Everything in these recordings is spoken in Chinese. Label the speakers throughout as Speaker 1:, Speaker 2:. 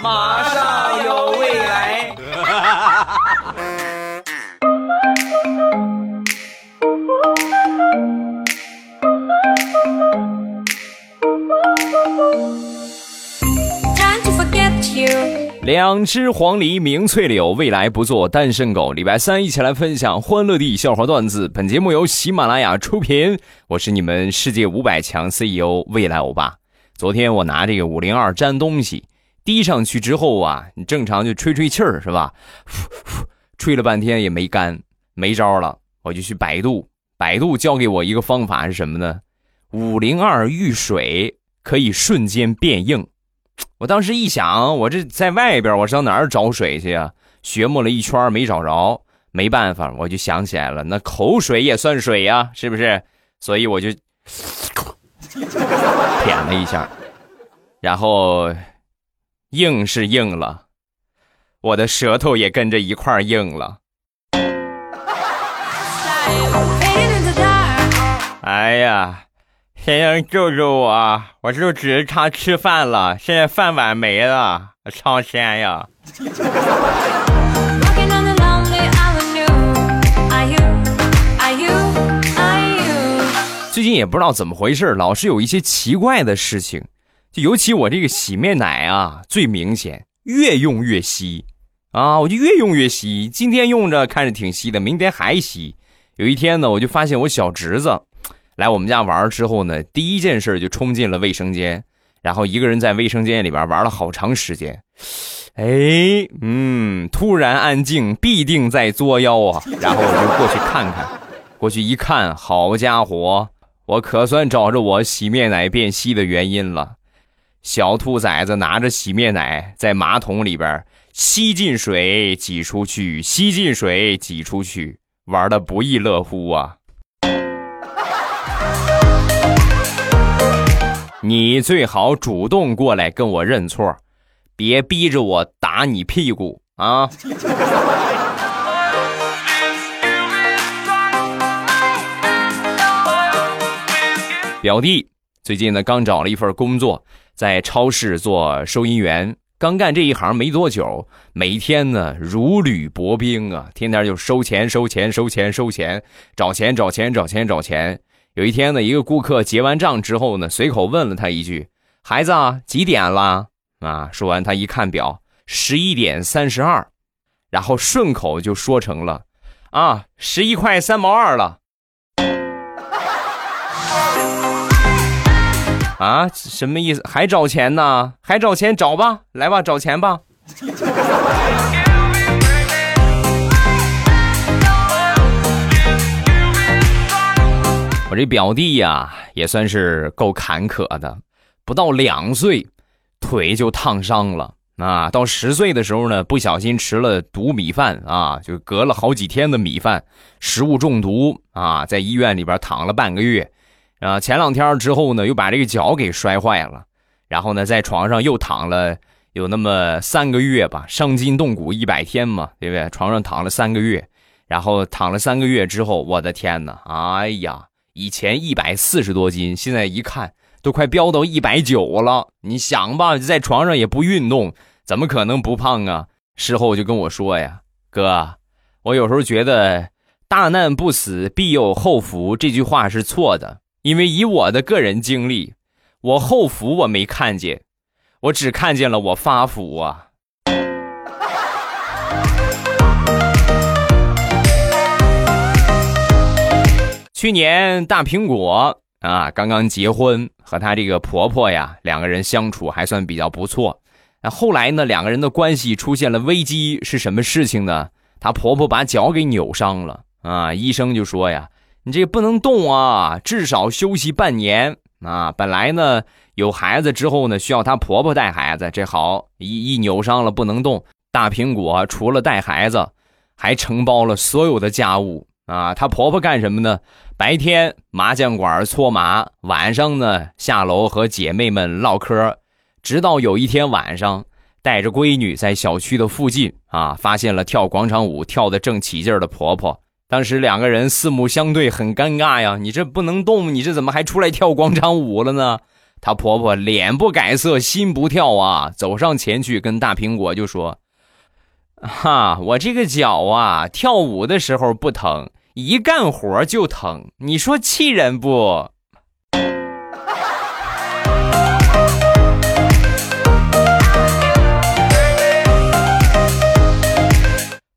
Speaker 1: 马上有未来。两只黄鹂鸣翠柳，未来不做单身狗。礼拜三一起来分享欢乐地笑话段子。本节目由喜马拉雅出品，我是你们世界五百强 CEO 未来欧巴。昨天我拿这个五零二粘东西，滴上去之后啊，你正常就吹吹气儿是吧？吹了半天也没干，没招了，我就去百度，百度教给我一个方法是什么呢？五零二遇水可以瞬间变硬。我当时一想，我这在外边，我上哪儿找水去呀？学摸了一圈没找着，没办法，我就想起来了，那口水也算水呀，是不是？所以我就舔了一下，然后硬是硬了，我的舌头也跟着一块硬了。哎呀！谁能救救我！我就只是差吃饭了，现在饭碗没了，超鲜呀！最近也不知道怎么回事，老是有一些奇怪的事情，尤其我这个洗面奶啊，最明显，越用越稀啊！我就越用越稀，今天用着看着挺稀的，明天还稀。有一天呢，我就发现我小侄子。来我们家玩之后呢，第一件事就冲进了卫生间，然后一个人在卫生间里边玩了好长时间。哎，嗯，突然安静，必定在作妖啊！然后我就过去看看，过去一看，好家伙，我可算找着我洗面奶变稀的原因了。小兔崽子拿着洗面奶在马桶里边吸进水挤出去，吸进水挤出去，玩的不亦乐乎啊！你最好主动过来跟我认错，别逼着我打你屁股啊！表弟最近呢刚找了一份工作，在超市做收银员，刚干这一行没多久，每天呢如履薄冰啊，天天就收钱收钱收钱收钱，找钱找钱找钱找钱。有一天呢，一个顾客结完账之后呢，随口问了他一句：“孩子啊，几点了？”啊，说完他一看表，十一点三十二，然后顺口就说成了：“啊，十一块三毛二了。”啊，什么意思？还找钱呢？还找钱？找吧，来吧，找钱吧。我这表弟呀，也算是够坎坷的，不到两岁，腿就烫伤了啊！到十岁的时候呢，不小心吃了毒米饭啊，就隔了好几天的米饭，食物中毒啊，在医院里边躺了半个月，啊，前两天之后呢，又把这个脚给摔坏了，然后呢，在床上又躺了有那么三个月吧，伤筋动骨一百天嘛，对不对？床上躺了三个月，然后躺了三个月之后，我的天哪，哎呀！以前一百四十多斤，现在一看都快飙到一百九了。你想吧，在床上也不运动，怎么可能不胖啊？事后就跟我说呀，哥，我有时候觉得“大难不死，必有后福”这句话是错的，因为以我的个人经历，我后福我没看见，我只看见了我发福啊。去年大苹果啊刚刚结婚，和她这个婆婆呀两个人相处还算比较不错。那后来呢，两个人的关系出现了危机，是什么事情呢？她婆婆把脚给扭伤了啊，医生就说呀，你这不能动啊，至少休息半年啊。本来呢有孩子之后呢需要她婆婆带孩子，这好一一扭伤了不能动，大苹果除了带孩子，还承包了所有的家务。啊，她婆婆干什么呢？白天麻将馆搓麻，晚上呢下楼和姐妹们唠嗑。直到有一天晚上，带着闺女在小区的附近啊，发现了跳广场舞跳得正起劲的婆婆。当时两个人四目相对，很尴尬呀。你这不能动，你这怎么还出来跳广场舞了呢？她婆婆脸不改色心不跳啊，走上前去跟大苹果就说：“哈，我这个脚啊，跳舞的时候不疼，一干活就疼，你说气人不？”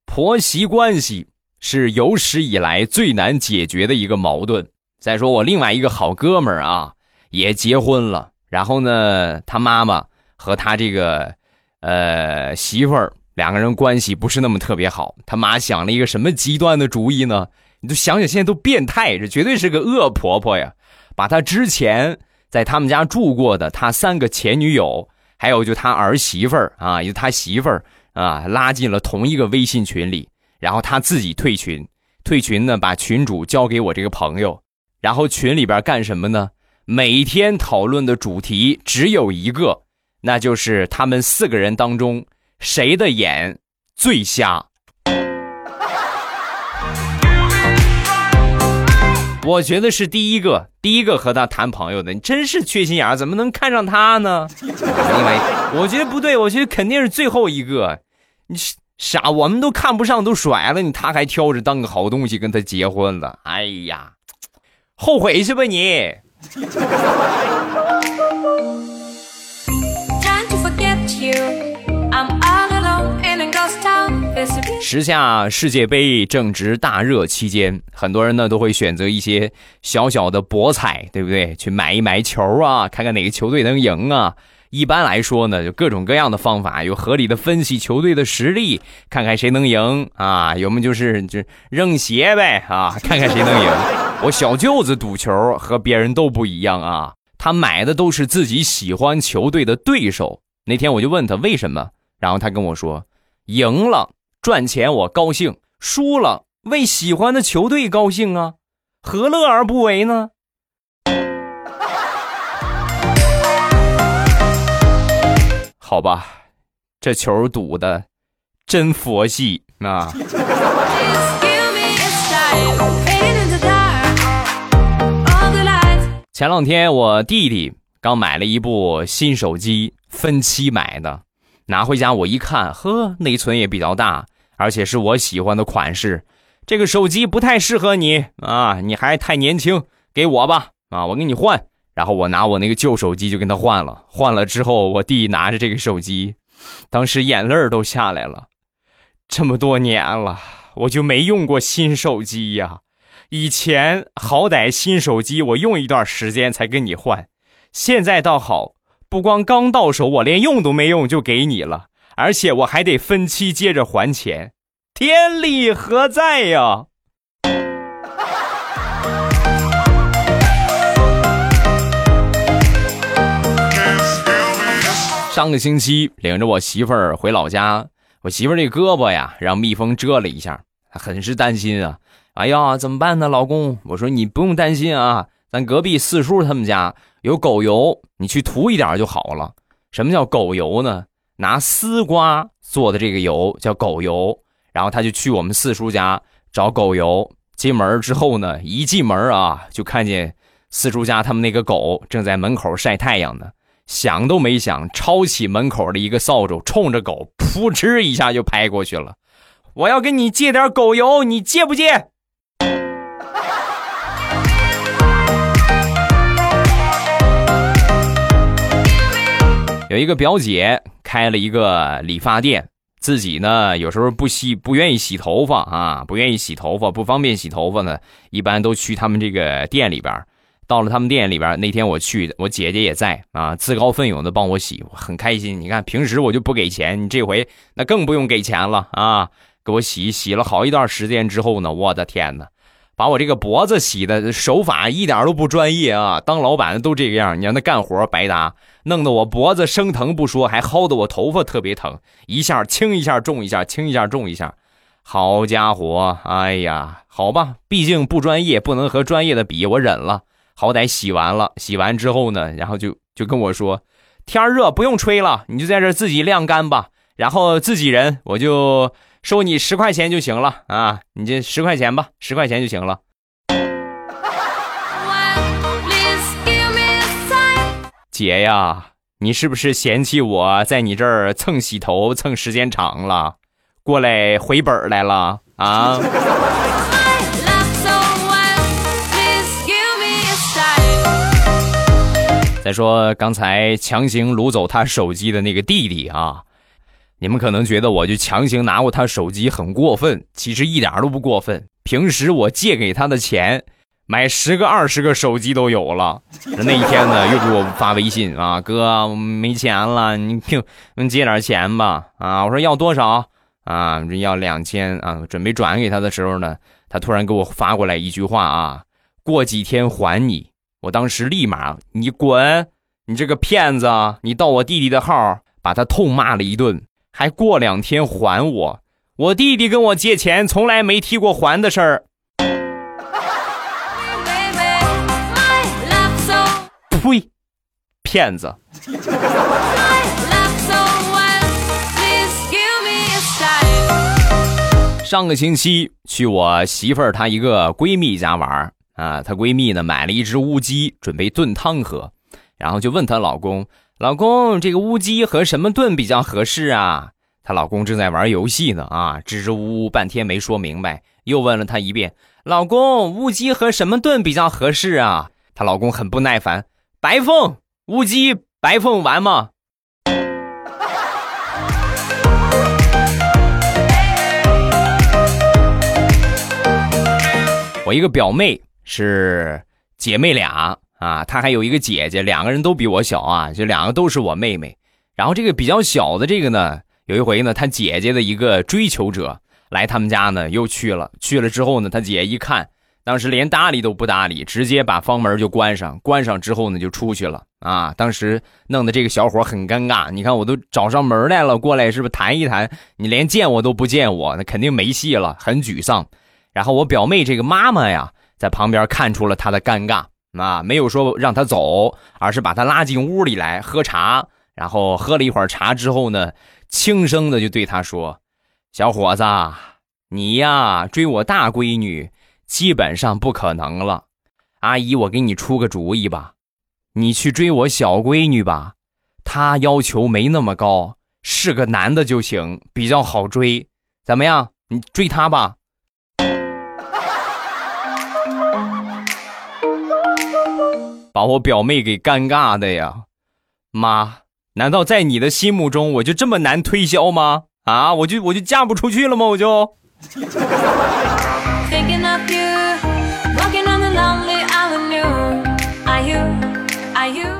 Speaker 1: 婆媳关系是有史以来最难解决的一个矛盾。再说我另外一个好哥们儿啊，也结婚了，然后呢，他妈妈和他这个呃媳妇儿两个人关系不是那么特别好。他妈想了一个什么极端的主意呢？你就想想，现在都变态，这绝对是个恶婆婆呀！把他之前在他们家住过的他三个前女友，还有就他儿媳妇儿啊，就他媳妇儿。啊，拉进了同一个微信群里，然后他自己退群，退群呢，把群主交给我这个朋友，然后群里边干什么呢？每天讨论的主题只有一个，那就是他们四个人当中谁的眼最瞎。我觉得是第一个，第一个和他谈朋友的，你真是缺心眼儿，怎么能看上他呢？因为我觉得不对，我觉得肯定是最后一个。你是傻，我们都看不上，都甩了你，他还挑着当个好东西跟他结婚了。哎呀，后悔去吧你？时下世界杯正值大热期间，很多人呢都会选择一些小小的博彩，对不对？去买一买球啊，看看哪个球队能赢啊。一般来说呢，就各种各样的方法，有合理的分析球队的实力，看看谁能赢啊。有么就是就扔鞋呗啊，看看谁能赢。我小舅子赌球和别人都不一样啊，他买的都是自己喜欢球队的对手。那天我就问他为什么，然后他跟我说，赢了。赚钱我高兴，输了为喜欢的球队高兴啊，何乐而不为呢？好吧，这球赌的真佛系啊！前两天我弟弟刚买了一部新手机，分期买的，拿回家我一看，呵，内存也比较大。而且是我喜欢的款式，这个手机不太适合你啊，你还太年轻，给我吧啊，我给你换。然后我拿我那个旧手机就跟他换了，换了之后，我弟拿着这个手机，当时眼泪都下来了。这么多年了，我就没用过新手机呀。以前好歹新手机我用一段时间才跟你换，现在倒好，不光刚到手，我连用都没用就给你了。而且我还得分期接着还钱，天理何在呀？上个星期领着我媳妇儿回老家，我媳妇儿这胳膊呀让蜜蜂蛰了一下，很是担心啊。哎呀，怎么办呢，老公？我说你不用担心啊，咱隔壁四叔他们家有狗油，你去涂一点就好了。什么叫狗油呢？拿丝瓜做的这个油叫狗油，然后他就去我们四叔家找狗油。进门之后呢，一进门啊，就看见四叔家他们那个狗正在门口晒太阳呢。想都没想，抄起门口的一个扫帚，冲着狗扑哧一下就拍过去了。我要跟你借点狗油，你借不借？有一个表姐。开了一个理发店，自己呢有时候不洗不愿意洗头发啊，不愿意洗头发，不方便洗头发呢，一般都去他们这个店里边。到了他们店里边，那天我去，我姐姐也在啊，自告奋勇的帮我洗，我很开心。你看平时我就不给钱，你这回那更不用给钱了啊，给我洗洗了好一段时间之后呢，我的天哪！把我这个脖子洗的手法一点都不专业啊！当老板的都这个样，你让他干活白搭，弄得我脖子生疼不说，还薅得我头发特别疼，一下轻一下重一下，轻一下重一下，好家伙！哎呀，好吧，毕竟不专业，不能和专业的比，我忍了。好歹洗完了，洗完之后呢，然后就就跟我说，天热不用吹了，你就在这自己晾干吧，然后自己人，我就。收你十块钱就行了啊！你这十块钱吧，十块钱就行了。姐呀，你是不是嫌弃我在你这儿蹭洗头蹭时间长了，过来回本来了啊？说刚才强行掳走他手机的那个弟弟啊，你们可能觉得我就强行拿过他手机很过分，其实一点都不过分。平时我借给他的钱，买十个二十个手机都有了。那一天呢，又给我发微信啊，哥，没钱了，你给借点钱吧。啊，我说要多少啊？要两千啊。准备转给他的时候呢，他突然给我发过来一句话啊，过几天还你。我当时立马，你滚！你这个骗子！你盗我弟弟的号，把他痛骂了一顿，还过两天还我。我弟弟跟我借钱，从来没提过还的事儿。呸！骗子！上个星期去我媳妇儿她一个闺蜜家玩啊，她闺蜜呢买了一只乌鸡，准备炖汤喝，然后就问她老公：“老公，这个乌鸡和什么炖比较合适啊？”她老公正在玩游戏呢，啊，支支吾吾半天没说明白，又问了她一遍：“老公，乌鸡和什么炖比较合适啊？”她老公很不耐烦：“白凤，乌鸡白凤丸吗？”我一个表妹。是姐妹俩啊，她还有一个姐姐，两个人都比我小啊，就两个都是我妹妹。然后这个比较小的这个呢，有一回呢，她姐姐的一个追求者来他们家呢，又去了。去了之后呢，她姐一看，当时连搭理都不搭理，直接把房门就关上。关上之后呢，就出去了啊。当时弄得这个小伙很尴尬。你看我都找上门来了，过来是不是谈一谈？你连见我都不见我，那肯定没戏了，很沮丧。然后我表妹这个妈妈呀。在旁边看出了他的尴尬啊，没有说让他走，而是把他拉进屋里来喝茶。然后喝了一会儿茶之后呢，轻声的就对他说：“小伙子，你呀追我大闺女，基本上不可能了。阿姨，我给你出个主意吧，你去追我小闺女吧，她要求没那么高，是个男的就行，比较好追。怎么样？你追她吧。”把我表妹给尴尬的呀，妈，难道在你的心目中我就这么难推销吗？啊，我就我就嫁不出去了吗？我就。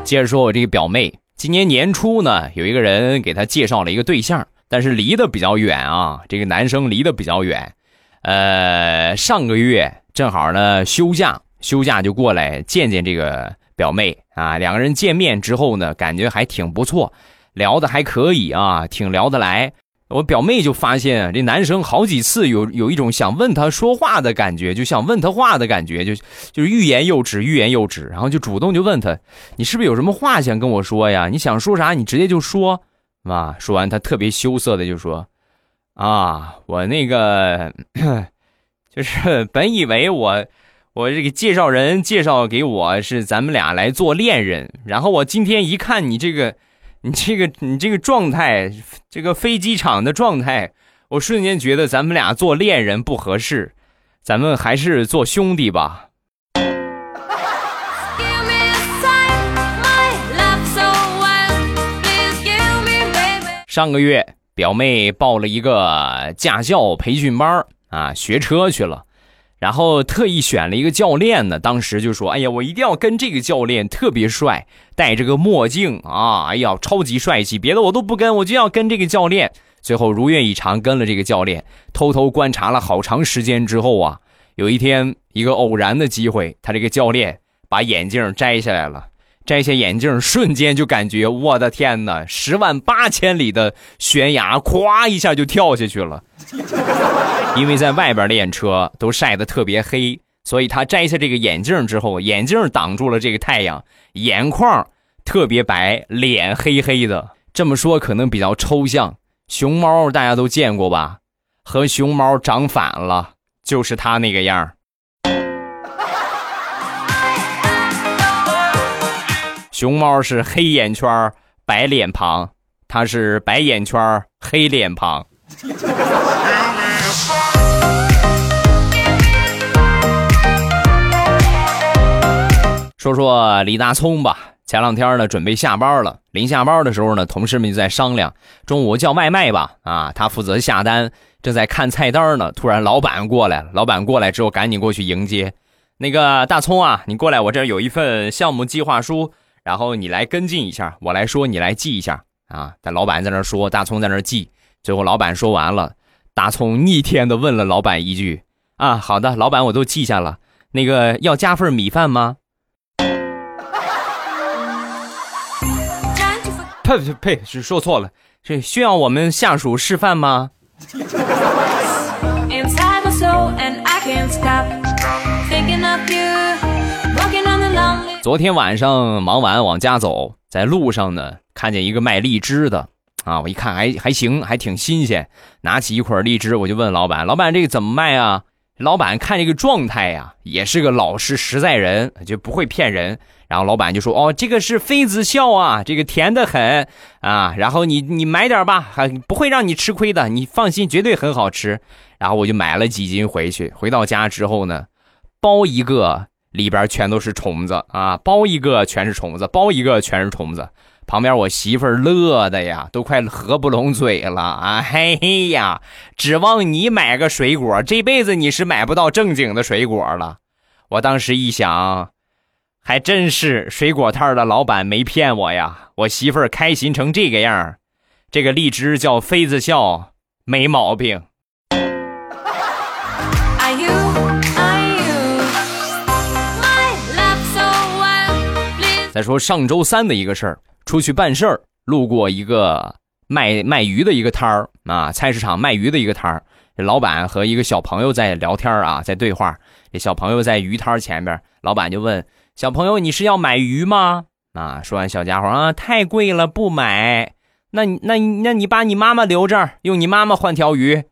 Speaker 1: 接着说，我这个表妹今年年初呢，有一个人给她介绍了一个对象，但是离得比较远啊，这个男生离得比较远，呃，上个月正好呢休假，休假就过来见见这个。表妹啊，两个人见面之后呢，感觉还挺不错，聊的还可以啊，挺聊得来。我表妹就发现这男生好几次有有一种想问他说话的感觉，就想问他话的感觉，就就是欲言又止，欲言又止，然后就主动就问他，你是不是有什么话想跟我说呀？你想说啥，你直接就说，啊。说完，他特别羞涩的就说，啊，我那个 就是本以为我。我这个介绍人介绍给我是咱们俩来做恋人，然后我今天一看你这个，你这个你这个状态，这个飞机场的状态，我瞬间觉得咱们俩做恋人不合适，咱们还是做兄弟吧。上个月表妹报了一个驾校培训班啊，学车去了。然后特意选了一个教练呢，当时就说：“哎呀，我一定要跟这个教练，特别帅，戴着个墨镜啊，哎呀，超级帅气，别的我都不跟，我就要跟这个教练。”最后如愿以偿跟了这个教练，偷偷观察了好长时间之后啊，有一天一个偶然的机会，他这个教练把眼镜摘下来了。摘下眼镜，瞬间就感觉我的天哪！十万八千里的悬崖，咵一下就跳下去了。因为在外边练车都晒得特别黑，所以他摘下这个眼镜之后，眼镜挡住了这个太阳，眼眶特别白，脸黑黑的。这么说可能比较抽象，熊猫大家都见过吧？和熊猫长反了，就是他那个样熊猫是黑眼圈白脸庞，它是白眼圈黑脸庞。说说李大聪吧。前两天呢，准备下班了。临下班的时候呢，同事们就在商量中午叫外卖吧。啊，他负责下单，正在看菜单呢。突然，老板过来了。老板过来之后，赶紧过去迎接。那个大葱啊，你过来，我这有一份项目计划书，然后你来跟进一下，我来说，你来记一下啊。但老板在那说，大葱在那记。最后，老板说完了，大葱逆天的问了老板一句：“啊，好的，老板，我都记下了。那个要加份米饭吗？”呸呸呸！是说错了，这需要我们下属示范吗？昨天晚上忙完往家走，在路上呢，看见一个卖荔枝的啊，我一看还还行，还挺新鲜，拿起一捆荔枝，我就问老板：“老板，这个怎么卖啊？”老板看这个状态呀，也是个老实实在人，就不会骗人。然后老板就说：“哦，这个是妃子笑啊，这个甜的很啊。然后你你买点吧，还不会让你吃亏的，你放心，绝对很好吃。”然后我就买了几斤回去。回到家之后呢，包一个里边全都是虫子啊，包一个全是虫子，包一个全是虫子。旁边我媳妇儿乐的呀，都快合不拢嘴了啊！嘿呀，指望你买个水果，这辈子你是买不到正经的水果了。我当时一想。还真是水果摊的老板没骗我呀！我媳妇儿开心成这个样这个荔枝叫妃子笑，没毛病。再说上周三的一个事儿，出去办事儿，路过一个卖卖鱼的一个摊儿啊，菜市场卖鱼的一个摊儿，老板和一个小朋友在聊天啊，在对话。这小朋友在鱼摊前边，老板就问。小朋友，你是要买鱼吗？啊！说完，小家伙啊，太贵了，不买。那那那你把你妈妈留这儿，用你妈妈换条鱼。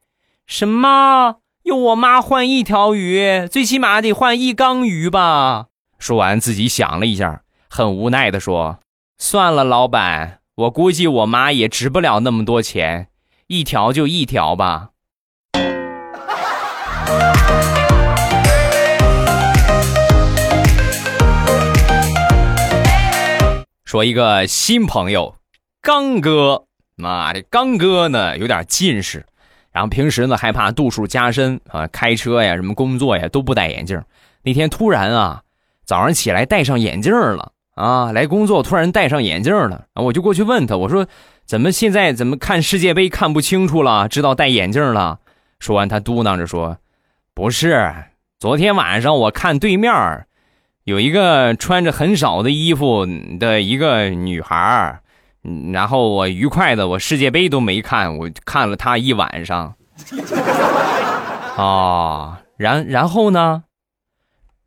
Speaker 1: 什么？用我妈换一条鱼？最起码得换一缸鱼吧？说完，自己想了一下，很无奈的说：“算了，老板，我估计我妈也值不了那么多钱，一条就一条吧。”说一个新朋友，刚哥，妈这刚哥呢有点近视，然后平时呢害怕度数加深啊，开车呀什么工作呀都不戴眼镜。那天突然啊，早上起来戴上眼镜了啊，来工作突然戴上眼镜了，我就过去问他，我说怎么现在怎么看世界杯看不清楚了？知道戴眼镜了？说完他嘟囔着说，不是，昨天晚上我看对面。有一个穿着很少的衣服的一个女孩然后我愉快的，我世界杯都没看，我看了她一晚上。哦，然然后呢？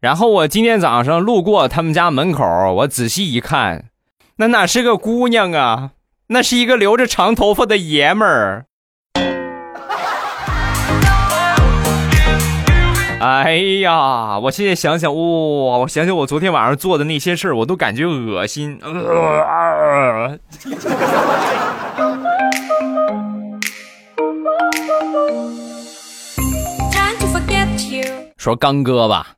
Speaker 1: 然后我今天早上路过他们家门口，我仔细一看，那哪是个姑娘啊？那是一个留着长头发的爷们儿。哎呀，我现在想想，哇，我想想我昨天晚上做的那些事儿，我都感觉恶心。说刚哥吧，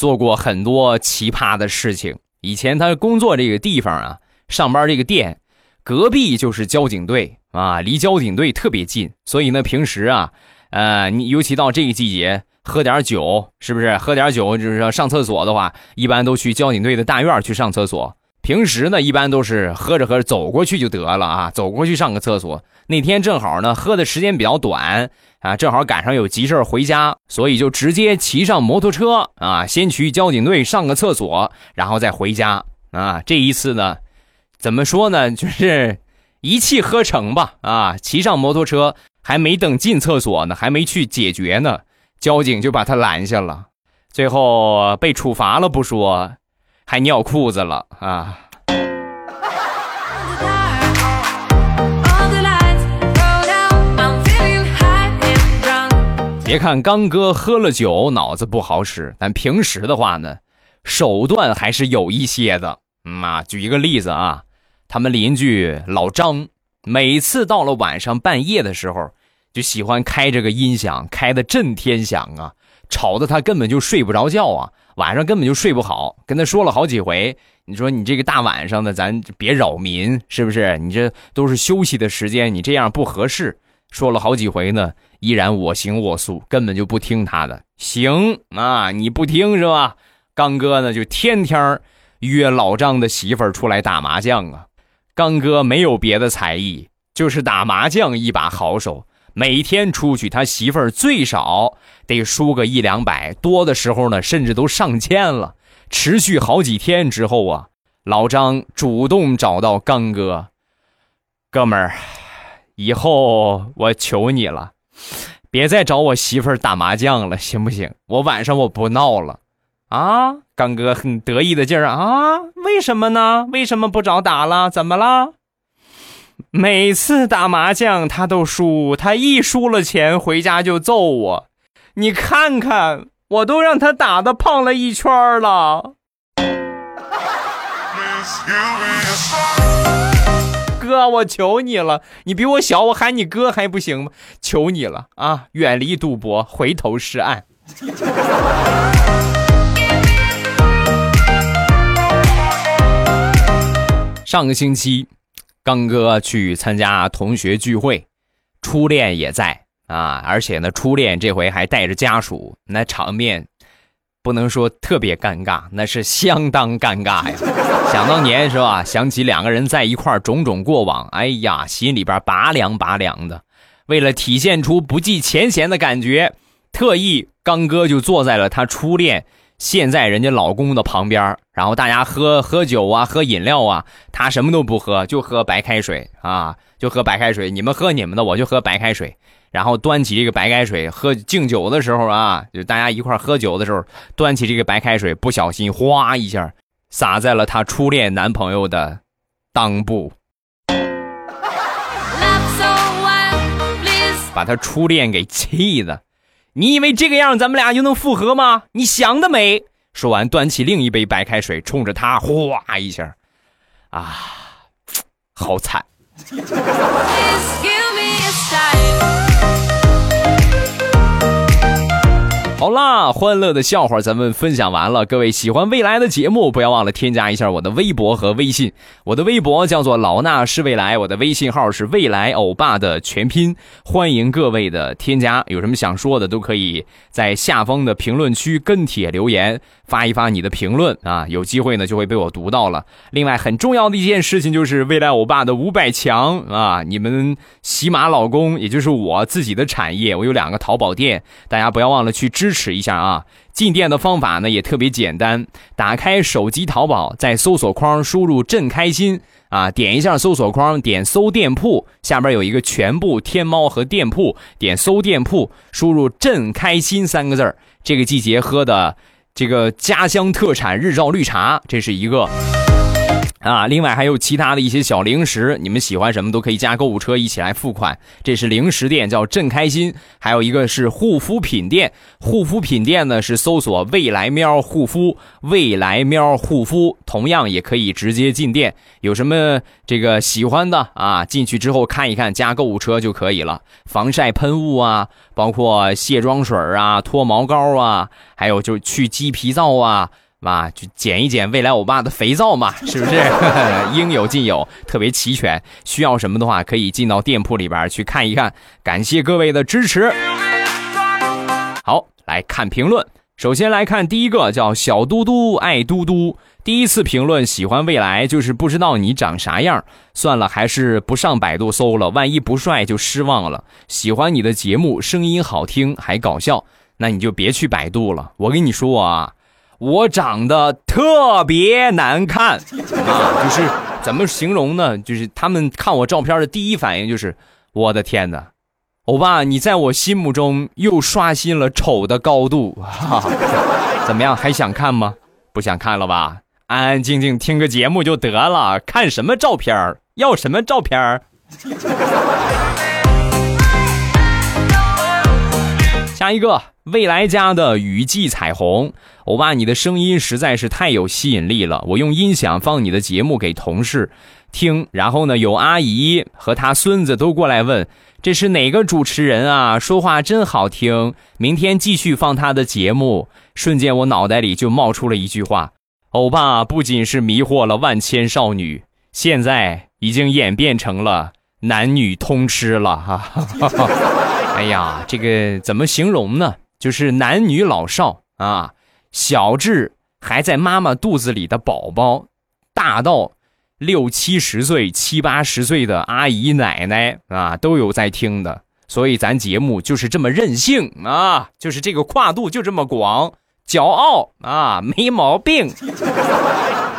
Speaker 1: 做过很多奇葩的事情。以前他工作这个地方啊，上班这个店，隔壁就是交警队啊，离交警队特别近，所以呢，平时啊，呃，你尤其到这个季节。喝点酒是不是？喝点酒就是说上厕所的话，一般都去交警队的大院去上厕所。平时呢，一般都是喝着喝着走过去就得了啊，走过去上个厕所。那天正好呢，喝的时间比较短啊，正好赶上有急事回家，所以就直接骑上摩托车啊，先去交警队上个厕所，然后再回家啊。这一次呢，怎么说呢，就是一气呵成吧啊，骑上摩托车还没等进厕所呢，还没去解决呢。交警就把他拦下了，最后被处罚了不说，还尿裤子了啊！别看刚哥喝了酒脑子不好使，但平时的话呢，手段还是有一些的嗯啊，举一个例子啊，他们邻居老张，每次到了晚上半夜的时候，就喜欢开这个音响，开的震天响啊，吵得他根本就睡不着觉啊，晚上根本就睡不好。跟他说了好几回，你说你这个大晚上的，咱别扰民，是不是？你这都是休息的时间，你这样不合适。说了好几回呢。依然我行我素，根本就不听他的。行啊，你不听是吧？刚哥呢，就天天约老张的媳妇儿出来打麻将啊。刚哥没有别的才艺，就是打麻将一把好手。每天出去，他媳妇儿最少得输个一两百，多的时候呢，甚至都上千了。持续好几天之后啊，老张主动找到刚哥，哥们儿，以后我求你了。别再找我媳妇儿打麻将了，行不行？我晚上我不闹了，啊！刚哥很得意的劲儿啊！为什么呢？为什么不找打了？怎么了？每次打麻将他都输，他一输了钱回家就揍我。你看看，我都让他打的胖了一圈了。哥，我求你了，你比我小，我喊你哥还不行吗？求你了啊！远离赌博，回头是岸。上个星期，刚哥去参加同学聚会，初恋也在啊，而且呢，初恋这回还带着家属，那场面。不能说特别尴尬，那是相当尴尬呀！想当年是吧？想起两个人在一块种种过往，哎呀，心里边拔凉拔凉的。为了体现出不计前嫌的感觉，特意刚哥就坐在了他初恋现在人家老公的旁边，然后大家喝喝酒啊，喝饮料啊，他什么都不喝，就喝白开水啊，就喝白开水。你们喝你们的，我就喝白开水。然后端起这个白开水喝敬酒的时候啊，就大家一块喝酒的时候，端起这个白开水，不小心哗一下洒在了她初恋男朋友的裆部，把她初恋给气的。你以为这个样咱们俩就能复合吗？你想得美！说完，端起另一杯白开水，冲着他哗一下，啊，好惨。好啦，欢乐的笑话咱们分享完了。各位喜欢未来的节目，不要忘了添加一下我的微博和微信。我的微博叫做老衲是未来，我的微信号是未来欧巴的全拼。欢迎各位的添加，有什么想说的都可以在下方的评论区跟帖留言，发一发你的评论啊，有机会呢就会被我读到了。另外很重要的一件事情就是未来欧巴的五百强啊，你们喜马老公，也就是我自己的产业，我有两个淘宝店，大家不要忘了去。支持一下啊！进店的方法呢也特别简单，打开手机淘宝，在搜索框输入“朕开心”啊，点一下搜索框，点搜店铺，下边有一个全部天猫和店铺，点搜店铺，输入“朕开心”三个字。这个季节喝的这个家乡特产日照绿茶，这是一个。啊，另外还有其他的一些小零食，你们喜欢什么都可以加购物车一起来付款。这是零食店，叫朕开心。还有一个是护肤品店，护肤品店呢是搜索未来喵护肤，未来喵护肤，同样也可以直接进店。有什么这个喜欢的啊，进去之后看一看，加购物车就可以了。防晒喷雾啊，包括卸妆水啊，脱毛膏啊，还有就去鸡皮皂啊。嘛，就捡一捡未来欧巴的肥皂嘛，是不是？应有尽有，特别齐全。需要什么的话，可以进到店铺里边去看一看。感谢各位的支持。好，来看评论。首先来看第一个，叫小嘟嘟爱嘟嘟。第一次评论喜欢未来，就是不知道你长啥样。算了，还是不上百度搜了，万一不帅就失望了。喜欢你的节目，声音好听还搞笑，那你就别去百度了。我跟你说啊。我长得特别难看啊，就是怎么形容呢？就是他们看我照片的第一反应就是，我的天哪，欧巴，你在我心目中又刷新了丑的高度。怎么样，还想看吗？不想看了吧？安安静静听个节目就得了，看什么照片要什么照片下一个，未来家的雨季彩虹，欧巴，你的声音实在是太有吸引力了。我用音响放你的节目给同事听，然后呢，有阿姨和他孙子都过来问这是哪个主持人啊？说话真好听。明天继续放他的节目，瞬间我脑袋里就冒出了一句话：欧巴不仅是迷惑了万千少女，现在已经演变成了男女通吃了哈。哎呀，这个怎么形容呢？就是男女老少啊，小至还在妈妈肚子里的宝宝，大到六七十岁、七八十岁的阿姨奶奶啊，都有在听的。所以咱节目就是这么任性啊，就是这个跨度就这么广，骄傲啊，没毛病。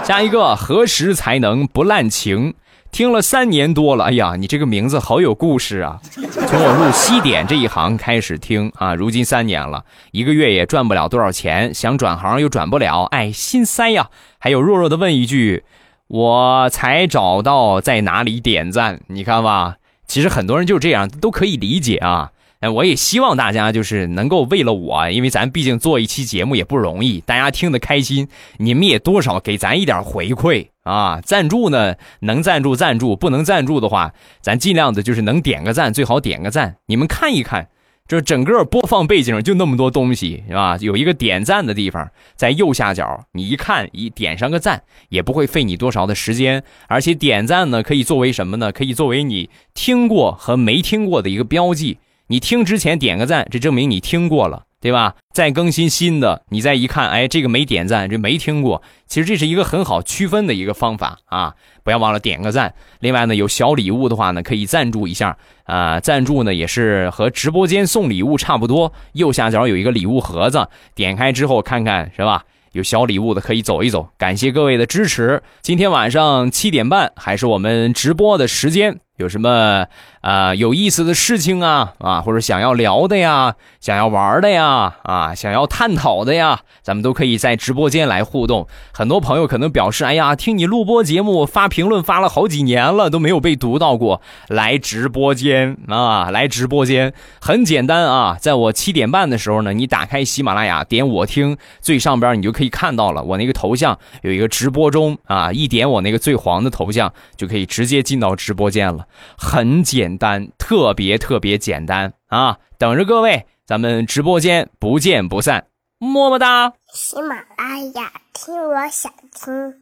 Speaker 1: 下一个，何时才能不滥情？听了三年多了，哎呀，你这个名字好有故事啊！从我入西点这一行开始听啊，如今三年了，一个月也赚不了多少钱，想转行又转不了，哎，心塞呀！还有弱弱的问一句，我才找到在哪里点赞？你看吧，其实很多人就这样，都可以理解啊。哎，我也希望大家就是能够为了我，因为咱毕竟做一期节目也不容易，大家听得开心，你们也多少给咱一点回馈啊！赞助呢，能赞助赞助，不能赞助的话，咱尽量的就是能点个赞，最好点个赞。你们看一看，这整个播放背景就那么多东西，是吧？有一个点赞的地方，在右下角，你一看一点上个赞，也不会费你多少的时间，而且点赞呢，可以作为什么呢？可以作为你听过和没听过的一个标记。你听之前点个赞，这证明你听过了，对吧？再更新新的，你再一看，哎，这个没点赞，这没听过。其实这是一个很好区分的一个方法啊！不要忘了点个赞。另外呢，有小礼物的话呢，可以赞助一下啊。赞助呢也是和直播间送礼物差不多。右下角有一个礼物盒子，点开之后看看是吧？有小礼物的可以走一走。感谢各位的支持。今天晚上七点半还是我们直播的时间。有什么啊有意思的事情啊啊，或者想要聊的呀，想要玩的呀啊，想要探讨的呀，咱们都可以在直播间来互动。很多朋友可能表示，哎呀，听你录播节目发评论发了好几年了，都没有被读到过。来直播间啊，来直播间很简单啊，在我七点半的时候呢，你打开喜马拉雅，点我听，最上边你就可以看到了，我那个头像有一个直播中啊，一点我那个最黄的头像，就可以直接进到直播间了。很简单，特别特别简单啊！等着各位，咱们直播间不见不散，么么哒！
Speaker 2: 喜马拉雅听，我想听。